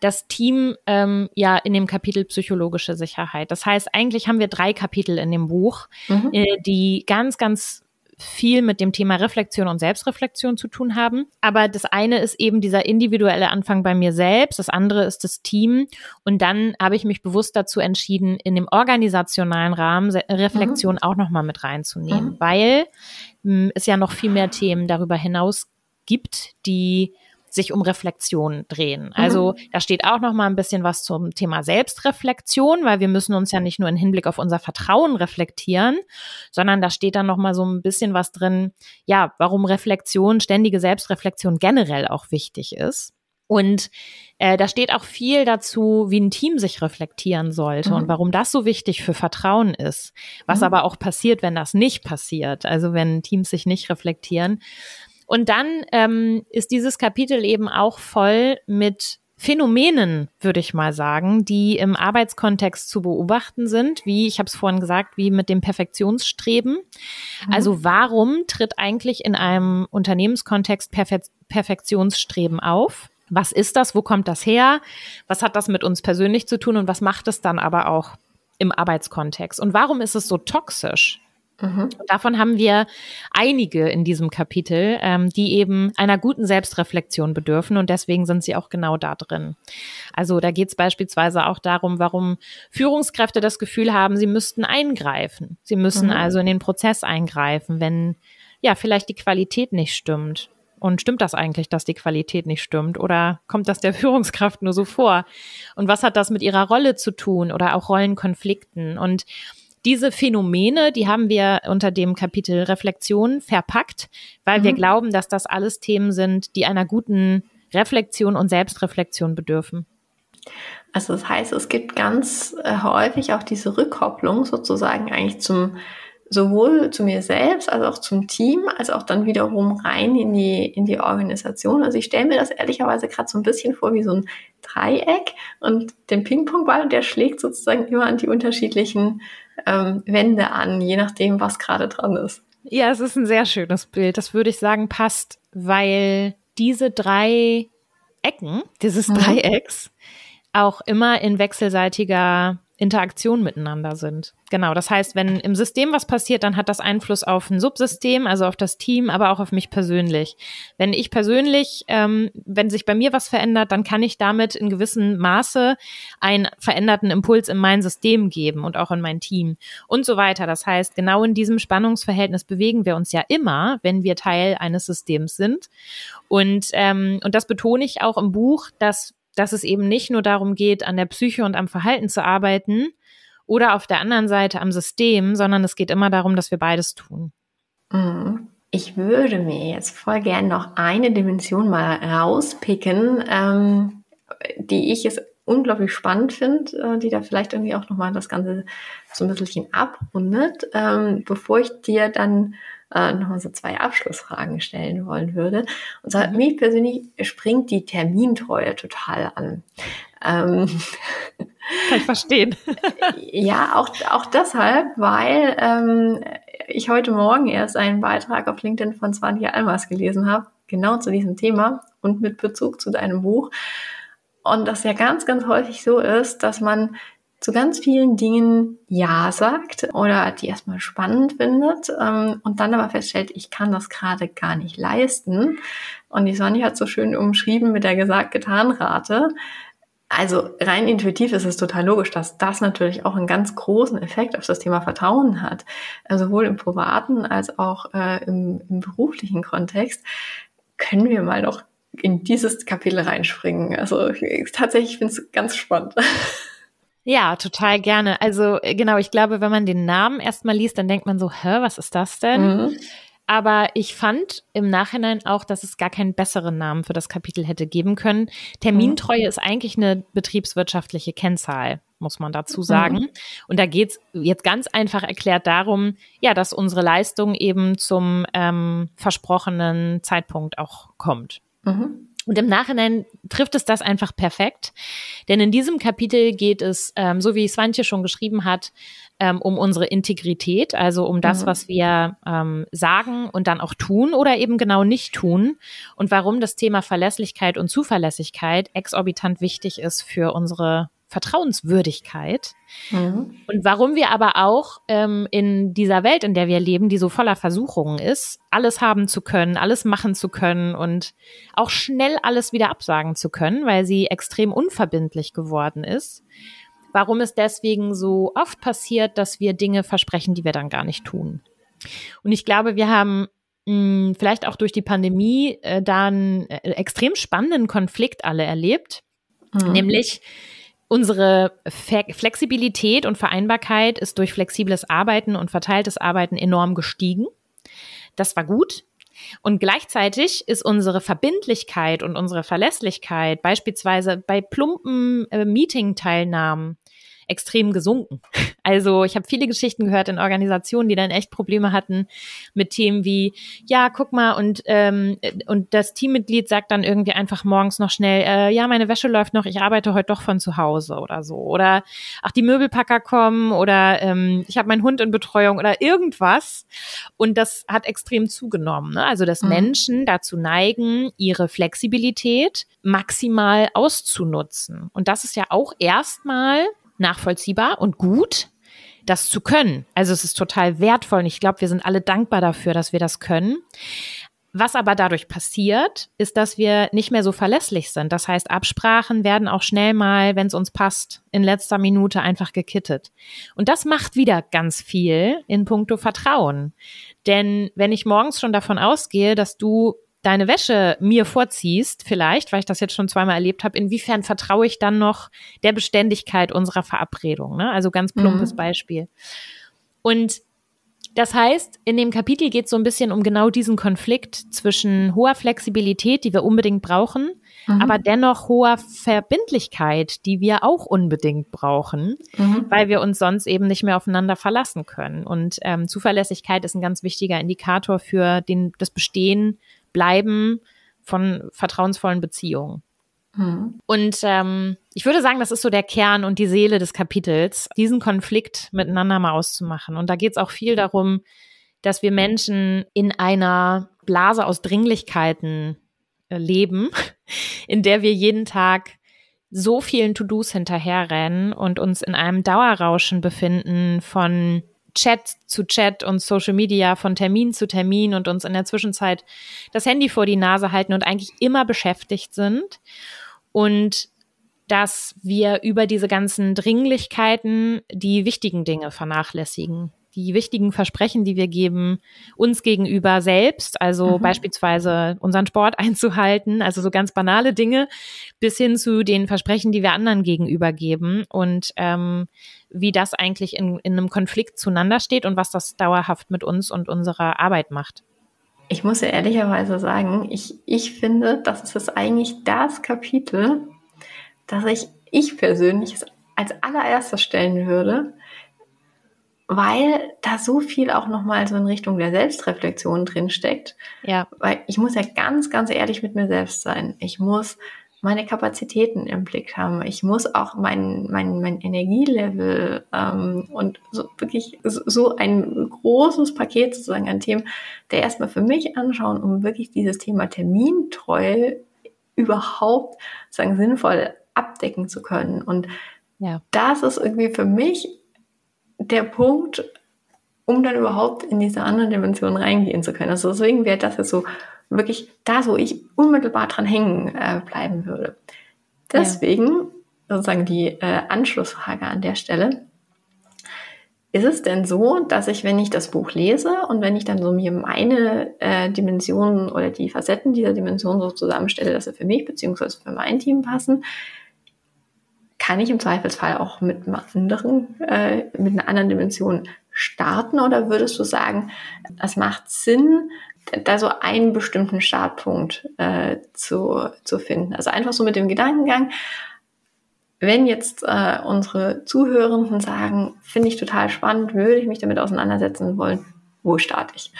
[SPEAKER 2] das Team ähm, ja in dem Kapitel psychologische Sicherheit. Das heißt, eigentlich haben wir drei Kapitel in dem Buch, mhm. äh, die ganz, ganz viel mit dem Thema Reflexion und Selbstreflexion zu tun haben. Aber das eine ist eben dieser individuelle Anfang bei mir selbst, das andere ist das Team. Und dann habe ich mich bewusst dazu entschieden, in dem organisationalen Rahmen Reflexion mhm. auch nochmal mit reinzunehmen, mhm. weil mh, es ja noch viel mehr Themen darüber hinaus gibt, die sich um Reflexion drehen. Also mhm. da steht auch noch mal ein bisschen was zum Thema Selbstreflexion, weil wir müssen uns ja nicht nur in Hinblick auf unser Vertrauen reflektieren, sondern da steht dann noch mal so ein bisschen was drin, ja, warum Reflexion, ständige Selbstreflexion generell auch wichtig ist. Und äh, da steht auch viel dazu, wie ein Team sich reflektieren sollte mhm. und warum das so wichtig für Vertrauen ist. Was mhm. aber auch passiert, wenn das nicht passiert, also wenn Teams sich nicht reflektieren. Und dann ähm, ist dieses Kapitel eben auch voll mit Phänomenen, würde ich mal sagen, die im Arbeitskontext zu beobachten sind, wie ich habe es vorhin gesagt, wie mit dem Perfektionsstreben. Mhm. Also warum tritt eigentlich in einem Unternehmenskontext Perfe Perfektionsstreben auf? Was ist das? Wo kommt das her? Was hat das mit uns persönlich zu tun und was macht es dann aber auch im Arbeitskontext? Und warum ist es so toxisch? Mhm. davon haben wir einige in diesem Kapitel, ähm, die eben einer guten Selbstreflexion bedürfen und deswegen sind sie auch genau da drin. Also da geht es beispielsweise auch darum, warum Führungskräfte das Gefühl haben, sie müssten eingreifen. Sie müssen mhm. also in den Prozess eingreifen, wenn ja vielleicht die Qualität nicht stimmt. Und stimmt das eigentlich, dass die Qualität nicht stimmt? Oder kommt das der *laughs* Führungskraft nur so vor? Und was hat das mit ihrer Rolle zu tun oder auch Rollenkonflikten? Und diese Phänomene, die haben wir unter dem Kapitel Reflexion verpackt, weil mhm. wir glauben, dass das alles Themen sind, die einer guten Reflexion und Selbstreflexion bedürfen.
[SPEAKER 1] Also das heißt, es gibt ganz äh, häufig auch diese Rückkopplung sozusagen eigentlich zum sowohl zu mir selbst als auch zum Team, als auch dann wiederum rein in die, in die Organisation. Also ich stelle mir das ehrlicherweise gerade so ein bisschen vor wie so ein Dreieck und den Ping-Pong-Ball, der schlägt sozusagen immer an die unterschiedlichen ähm, Wände an, je nachdem, was gerade dran ist.
[SPEAKER 2] Ja, es ist ein sehr schönes Bild. Das würde ich sagen, passt, weil diese drei Ecken, dieses mhm. Dreiecks, auch immer in wechselseitiger Interaktion miteinander sind. Genau, das heißt, wenn im System was passiert, dann hat das Einfluss auf ein Subsystem, also auf das Team, aber auch auf mich persönlich. Wenn ich persönlich, ähm, wenn sich bei mir was verändert, dann kann ich damit in gewissem Maße einen veränderten Impuls in mein System geben und auch in mein Team und so weiter. Das heißt, genau in diesem Spannungsverhältnis bewegen wir uns ja immer, wenn wir Teil eines Systems sind. Und, ähm, und das betone ich auch im Buch, dass dass es eben nicht nur darum geht, an der Psyche und am Verhalten zu arbeiten oder auf der anderen Seite am System, sondern es geht immer darum, dass wir beides tun.
[SPEAKER 1] Mhm. Ich würde mir jetzt voll gern noch eine Dimension mal rauspicken, ähm, die ich jetzt unglaublich spannend finde, äh, die da vielleicht irgendwie auch nochmal das Ganze so ein bisschen abrundet, ähm, bevor ich dir dann äh, nochmal so zwei Abschlussfragen stellen wollen würde. Und zwar, mhm. mich persönlich springt die Termintreue total an. Ähm,
[SPEAKER 2] Kann ich verstehen. *laughs*
[SPEAKER 1] ja, auch, auch deshalb, weil ähm, ich heute Morgen erst einen Beitrag auf LinkedIn von Svanti Almas gelesen habe, genau zu diesem Thema und mit Bezug zu deinem Buch. Und das ja ganz, ganz häufig so ist, dass man zu ganz vielen Dingen Ja sagt oder die erstmal spannend findet ähm, und dann aber feststellt, ich kann das gerade gar nicht leisten. Und die Sonja hat so schön umschrieben mit der gesagt-getan-Rate. Also rein intuitiv ist es total logisch, dass das natürlich auch einen ganz großen Effekt auf das Thema Vertrauen hat, also sowohl im privaten als auch äh, im, im beruflichen Kontext. Können wir mal noch in dieses Kapitel reinspringen? Also ich, tatsächlich finde es ganz spannend. *laughs*
[SPEAKER 2] Ja, total gerne. Also äh, genau, ich glaube, wenn man den Namen erstmal liest, dann denkt man so, hä, was ist das denn? Mhm. Aber ich fand im Nachhinein auch, dass es gar keinen besseren Namen für das Kapitel hätte geben können. Termintreue mhm. ist eigentlich eine betriebswirtschaftliche Kennzahl, muss man dazu sagen. Mhm. Und da geht's jetzt ganz einfach erklärt darum, ja, dass unsere Leistung eben zum ähm, versprochenen Zeitpunkt auch kommt. Mhm. Und im Nachhinein trifft es das einfach perfekt. Denn in diesem Kapitel geht es, ähm, so wie Swantje schon geschrieben hat, ähm, um unsere Integrität, also um das, mhm. was wir ähm, sagen und dann auch tun oder eben genau nicht tun und warum das Thema Verlässlichkeit und Zuverlässigkeit exorbitant wichtig ist für unsere Vertrauenswürdigkeit. Mhm. Und warum wir aber auch ähm, in dieser Welt, in der wir leben, die so voller Versuchungen ist, alles haben zu können, alles machen zu können und auch schnell alles wieder absagen zu können, weil sie extrem unverbindlich geworden ist. Warum es deswegen so oft passiert, dass wir Dinge versprechen, die wir dann gar nicht tun. Und ich glaube, wir haben mh, hm, vielleicht auch durch die Pandemie äh, da einen äh, extrem spannenden Konflikt alle erlebt. Mhm. Nämlich, Unsere Flexibilität und Vereinbarkeit ist durch flexibles Arbeiten und verteiltes Arbeiten enorm gestiegen. Das war gut. Und gleichzeitig ist unsere Verbindlichkeit und unsere Verlässlichkeit beispielsweise bei plumpen äh, Meeting-Teilnahmen extrem gesunken. Also ich habe viele Geschichten gehört in Organisationen, die dann echt Probleme hatten mit Themen wie, ja, guck mal, und, ähm, und das Teammitglied sagt dann irgendwie einfach morgens noch schnell, äh, ja, meine Wäsche läuft noch, ich arbeite heute doch von zu Hause oder so. Oder ach, die Möbelpacker kommen oder ähm, ich habe meinen Hund in Betreuung oder irgendwas. Und das hat extrem zugenommen. Ne? Also dass mhm. Menschen dazu neigen, ihre Flexibilität maximal auszunutzen. Und das ist ja auch erstmal nachvollziehbar und gut. das zu können. Also es ist total wertvoll und ich glaube, wir sind alle dankbar dafür, dass wir das können. Was aber dadurch passiert, ist, dass wir nicht mehr so verlässlich sind. Das heißt, Absprachen werden auch schnell mal, wenn es uns passt, in letzter Minute einfach gekittet. Und das macht wieder ganz viel in puncto Vertrauen. Denn wenn ich morgens schon davon ausgehe, dass du deine Wäsche mir vorziehst, vielleicht, weil ich das jetzt schon zweimal erlebt habe, inwiefern vertraue ich dann noch der Beständigkeit unserer Verabredung? Ne? Also ganz plumpes mhm. Beispiel. Und das heißt, in dem Kapitel geht es so ein bisschen um genau diesen Konflikt zwischen hoher Flexibilität, die wir unbedingt brauchen, mhm. aber dennoch hoher Verbindlichkeit, die wir auch unbedingt brauchen, mhm. weil wir uns sonst eben nicht mehr aufeinander verlassen können. Und ähm, Zuverlässigkeit ist ein ganz wichtiger Indikator für den, das Bestehen, Bleiben von vertrauensvollen Beziehungen. Mhm. Und ähm, ich würde sagen, das ist so der Kern und die Seele des Kapitels, diesen Konflikt miteinander mal auszumachen. Und da geht es auch viel darum, dass wir Menschen in einer Blase aus Dringlichkeiten äh, leben, *laughs* in der wir jeden Tag so vielen To-Dos hinterherrennen und uns in einem Dauerrauschen befinden von Chat zu Chat und Social Media, von Termin zu Termin und uns in der Zwischenzeit das Handy vor die Nase halten und eigentlich immer beschäftigt sind und dass wir über diese ganzen Dringlichkeiten die wichtigen Dinge vernachlässigen. Die wichtigen Versprechen, die wir geben, uns gegenüber selbst, also mhm. beispielsweise unseren Sport *laughs* einzuhalten, also so ganz banale Dinge, bis hin zu den Versprechen, die wir anderen gegenüber geben und ähm, wie das eigentlich in, in einem Konflikt zueinander steht und was das dauerhaft mit uns und unserer Arbeit macht.
[SPEAKER 1] Ich muss ja ehrlicherweise sagen, ich, ich finde, das ist eigentlich das Kapitel, das ich, ich persönlich als allererstes stellen würde, weil da so viel auch nochmal so in Richtung der Selbstreflexion drin steckt. Ja. Weil ich muss ja ganz, ganz ehrlich mit mir selbst sein. Ich muss meine Kapazitäten im Blick haben. Ich muss auch mein, mein, mein Energielevel ähm, und so wirklich so ein großes Paket sozusagen an Themen, der erstmal für mich anschauen, um wirklich dieses Thema Termintreue überhaupt sagen sinnvoll abdecken zu können. Und ja. das ist irgendwie für mich der Punkt, um dann überhaupt in diese anderen Dimensionen reingehen zu können. Also deswegen wäre das jetzt so wirklich da, wo ich unmittelbar dran hängen äh, bleiben würde. Deswegen ja. sozusagen die äh, Anschlussfrage an der Stelle. Ist es denn so, dass ich, wenn ich das Buch lese und wenn ich dann so mir meine äh, Dimensionen oder die Facetten dieser Dimension so zusammenstelle, dass sie für mich beziehungsweise für mein Team passen, kann ich im Zweifelsfall auch mit anderen, äh, mit einer anderen Dimension starten oder würdest du sagen, es macht Sinn, da so einen bestimmten Startpunkt äh, zu, zu finden. Also einfach so mit dem Gedankengang, wenn jetzt äh, unsere Zuhörenden sagen, finde ich total spannend, würde ich mich damit auseinandersetzen wollen, wo starte ich?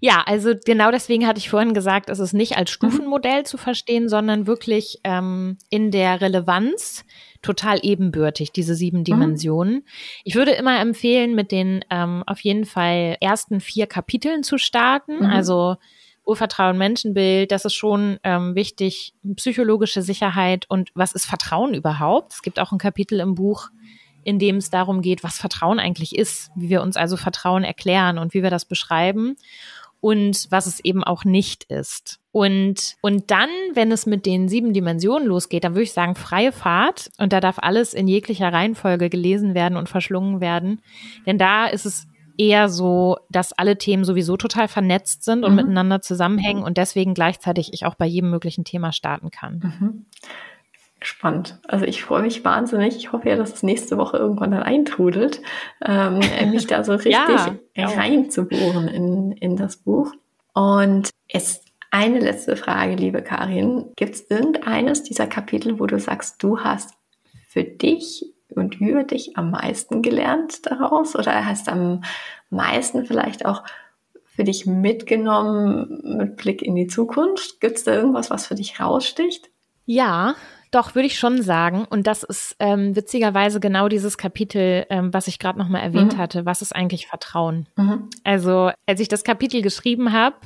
[SPEAKER 2] Ja, also genau deswegen hatte ich vorhin gesagt, es ist nicht als mhm. Stufenmodell zu verstehen, sondern wirklich ähm, in der Relevanz total ebenbürtig, diese sieben mhm. Dimensionen. Mhm. Ich würde immer empfehlen, mit den ähm, auf jeden Fall ersten vier Kapiteln zu starten. Mhm. Also Urvertrauen, Menschenbild, das ist schon ähm, wichtig, psychologische Sicherheit und was ist Vertrauen überhaupt? Es gibt auch ein Kapitel im Buch, in dem es darum geht, was Vertrauen eigentlich ist, wie wir uns also Vertrauen erklären und wie wir das beschreiben und was es eben auch nicht ist. Und, und dann, wenn es mit den sieben Dimensionen losgeht, dann würde ich sagen, freie Fahrt. Und da darf alles in jeglicher Reihenfolge gelesen werden und verschlungen werden. Denn da ist es eher so, dass alle Themen sowieso total vernetzt sind und mhm. miteinander zusammenhängen und deswegen gleichzeitig ich auch bei jedem möglichen Thema starten kann.
[SPEAKER 1] Mhm. Spannend. Also ich freue mich wahnsinnig. Ich hoffe ja, dass es nächste Woche irgendwann dann eintrudelt, ähm, *laughs* mich da so richtig ja, reinzubohren in, in das Buch. Und jetzt eine letzte Frage, liebe Karin. Gibt es irgendeines dieser Kapitel, wo du sagst, du hast für dich und über dich am meisten gelernt daraus oder hast am meisten vielleicht auch für dich mitgenommen mit Blick in die Zukunft? Gibt es da irgendwas, was für dich raussticht?
[SPEAKER 2] Ja, doch, würde ich schon sagen. Und das ist ähm, witzigerweise genau dieses Kapitel, ähm, was ich gerade nochmal erwähnt mhm. hatte. Was ist eigentlich Vertrauen? Mhm. Also, als ich das Kapitel geschrieben habe,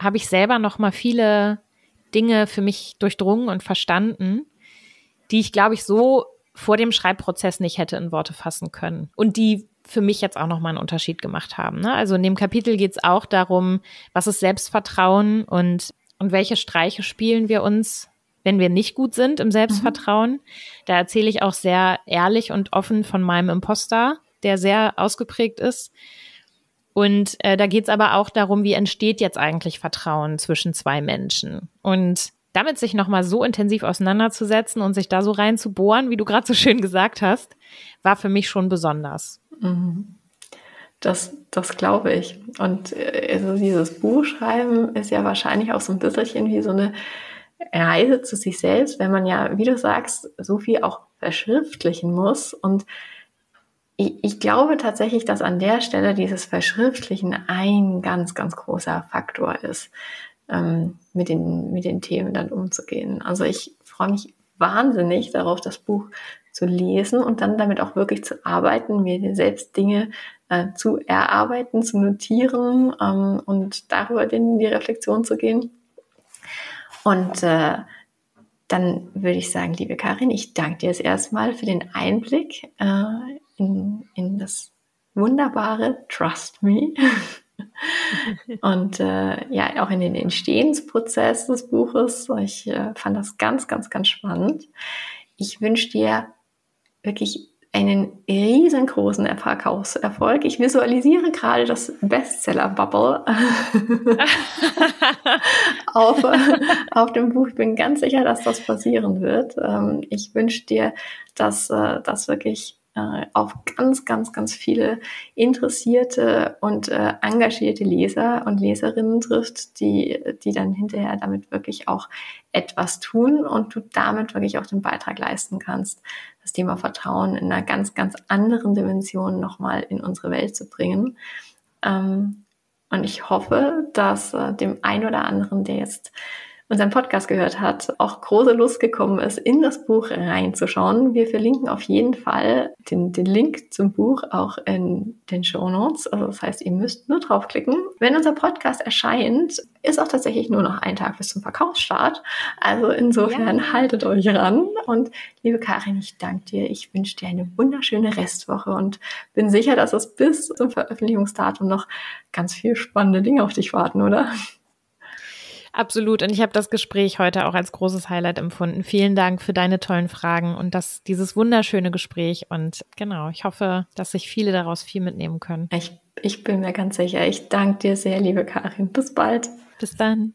[SPEAKER 2] habe ich selber nochmal viele Dinge für mich durchdrungen und verstanden, die ich, glaube ich, so vor dem Schreibprozess nicht hätte in Worte fassen können. Und die für mich jetzt auch nochmal einen Unterschied gemacht haben. Ne? Also in dem Kapitel geht es auch darum, was ist Selbstvertrauen und, und welche Streiche spielen wir uns, wenn wir nicht gut sind im Selbstvertrauen. Mhm. Da erzähle ich auch sehr ehrlich und offen von meinem Imposter, der sehr ausgeprägt ist. Und äh, da geht es aber auch darum, wie entsteht jetzt eigentlich Vertrauen zwischen zwei Menschen. Und damit sich nochmal so intensiv auseinanderzusetzen und sich da so reinzubohren, wie du gerade so schön gesagt hast, war für mich schon besonders. Mhm.
[SPEAKER 1] Das, das glaube ich. Und äh, also dieses Buchschreiben ist ja wahrscheinlich auch so ein bisschen wie so eine Reise zu sich selbst, wenn man ja, wie du sagst, so viel auch verschriftlichen muss. Und ich, ich glaube tatsächlich, dass an der Stelle dieses Verschriftlichen ein ganz, ganz großer Faktor ist, ähm, mit, den, mit den Themen dann umzugehen. Also ich freue mich wahnsinnig darauf, das Buch zu lesen und dann damit auch wirklich zu arbeiten, mir selbst Dinge äh, zu erarbeiten, zu notieren ähm, und darüber in die Reflexion zu gehen. Und äh, dann würde ich sagen, liebe Karin, ich danke dir jetzt erstmal für den Einblick äh, in, in das wunderbare Trust Me. *laughs* und äh, ja, auch in den Entstehensprozess des Buches. Ich äh, fand das ganz, ganz, ganz spannend. Ich wünsche dir wirklich einen riesengroßen Verkaufserfolg. Ich visualisiere gerade das Bestseller-Bubble *laughs* auf, auf dem Buch. Ich bin ganz sicher, dass das passieren wird. Ähm, ich wünsche dir, dass äh, das wirklich äh, auf ganz, ganz, ganz viele interessierte und äh, engagierte Leser und Leserinnen trifft, die, die dann hinterher damit wirklich auch etwas tun und du damit wirklich auch den Beitrag leisten kannst, das Thema Vertrauen in einer ganz, ganz anderen Dimension nochmal in unsere Welt zu bringen. Ähm, und ich hoffe, dass äh, dem einen oder anderen, der jetzt unseren Podcast gehört hat, auch große Lust gekommen ist, in das Buch reinzuschauen. Wir verlinken auf jeden Fall den, den Link zum Buch auch in den Show Notes. Also das heißt, ihr müsst nur draufklicken. Wenn unser Podcast erscheint, ist auch tatsächlich nur noch ein Tag bis zum Verkaufsstart. Also insofern ja. haltet euch ran. Und liebe Karin, ich danke dir. Ich wünsche dir eine wunderschöne Restwoche und bin sicher, dass es bis zum Veröffentlichungsdatum noch ganz viel spannende Dinge auf dich warten, oder?
[SPEAKER 2] Absolut. Und ich habe das Gespräch heute auch als großes Highlight empfunden. Vielen Dank für deine tollen Fragen und das, dieses wunderschöne Gespräch. Und genau, ich hoffe, dass sich viele daraus viel mitnehmen können.
[SPEAKER 1] Ich, ich bin mir ganz sicher. Ich danke dir sehr, liebe Karin. Bis bald.
[SPEAKER 2] Bis dann.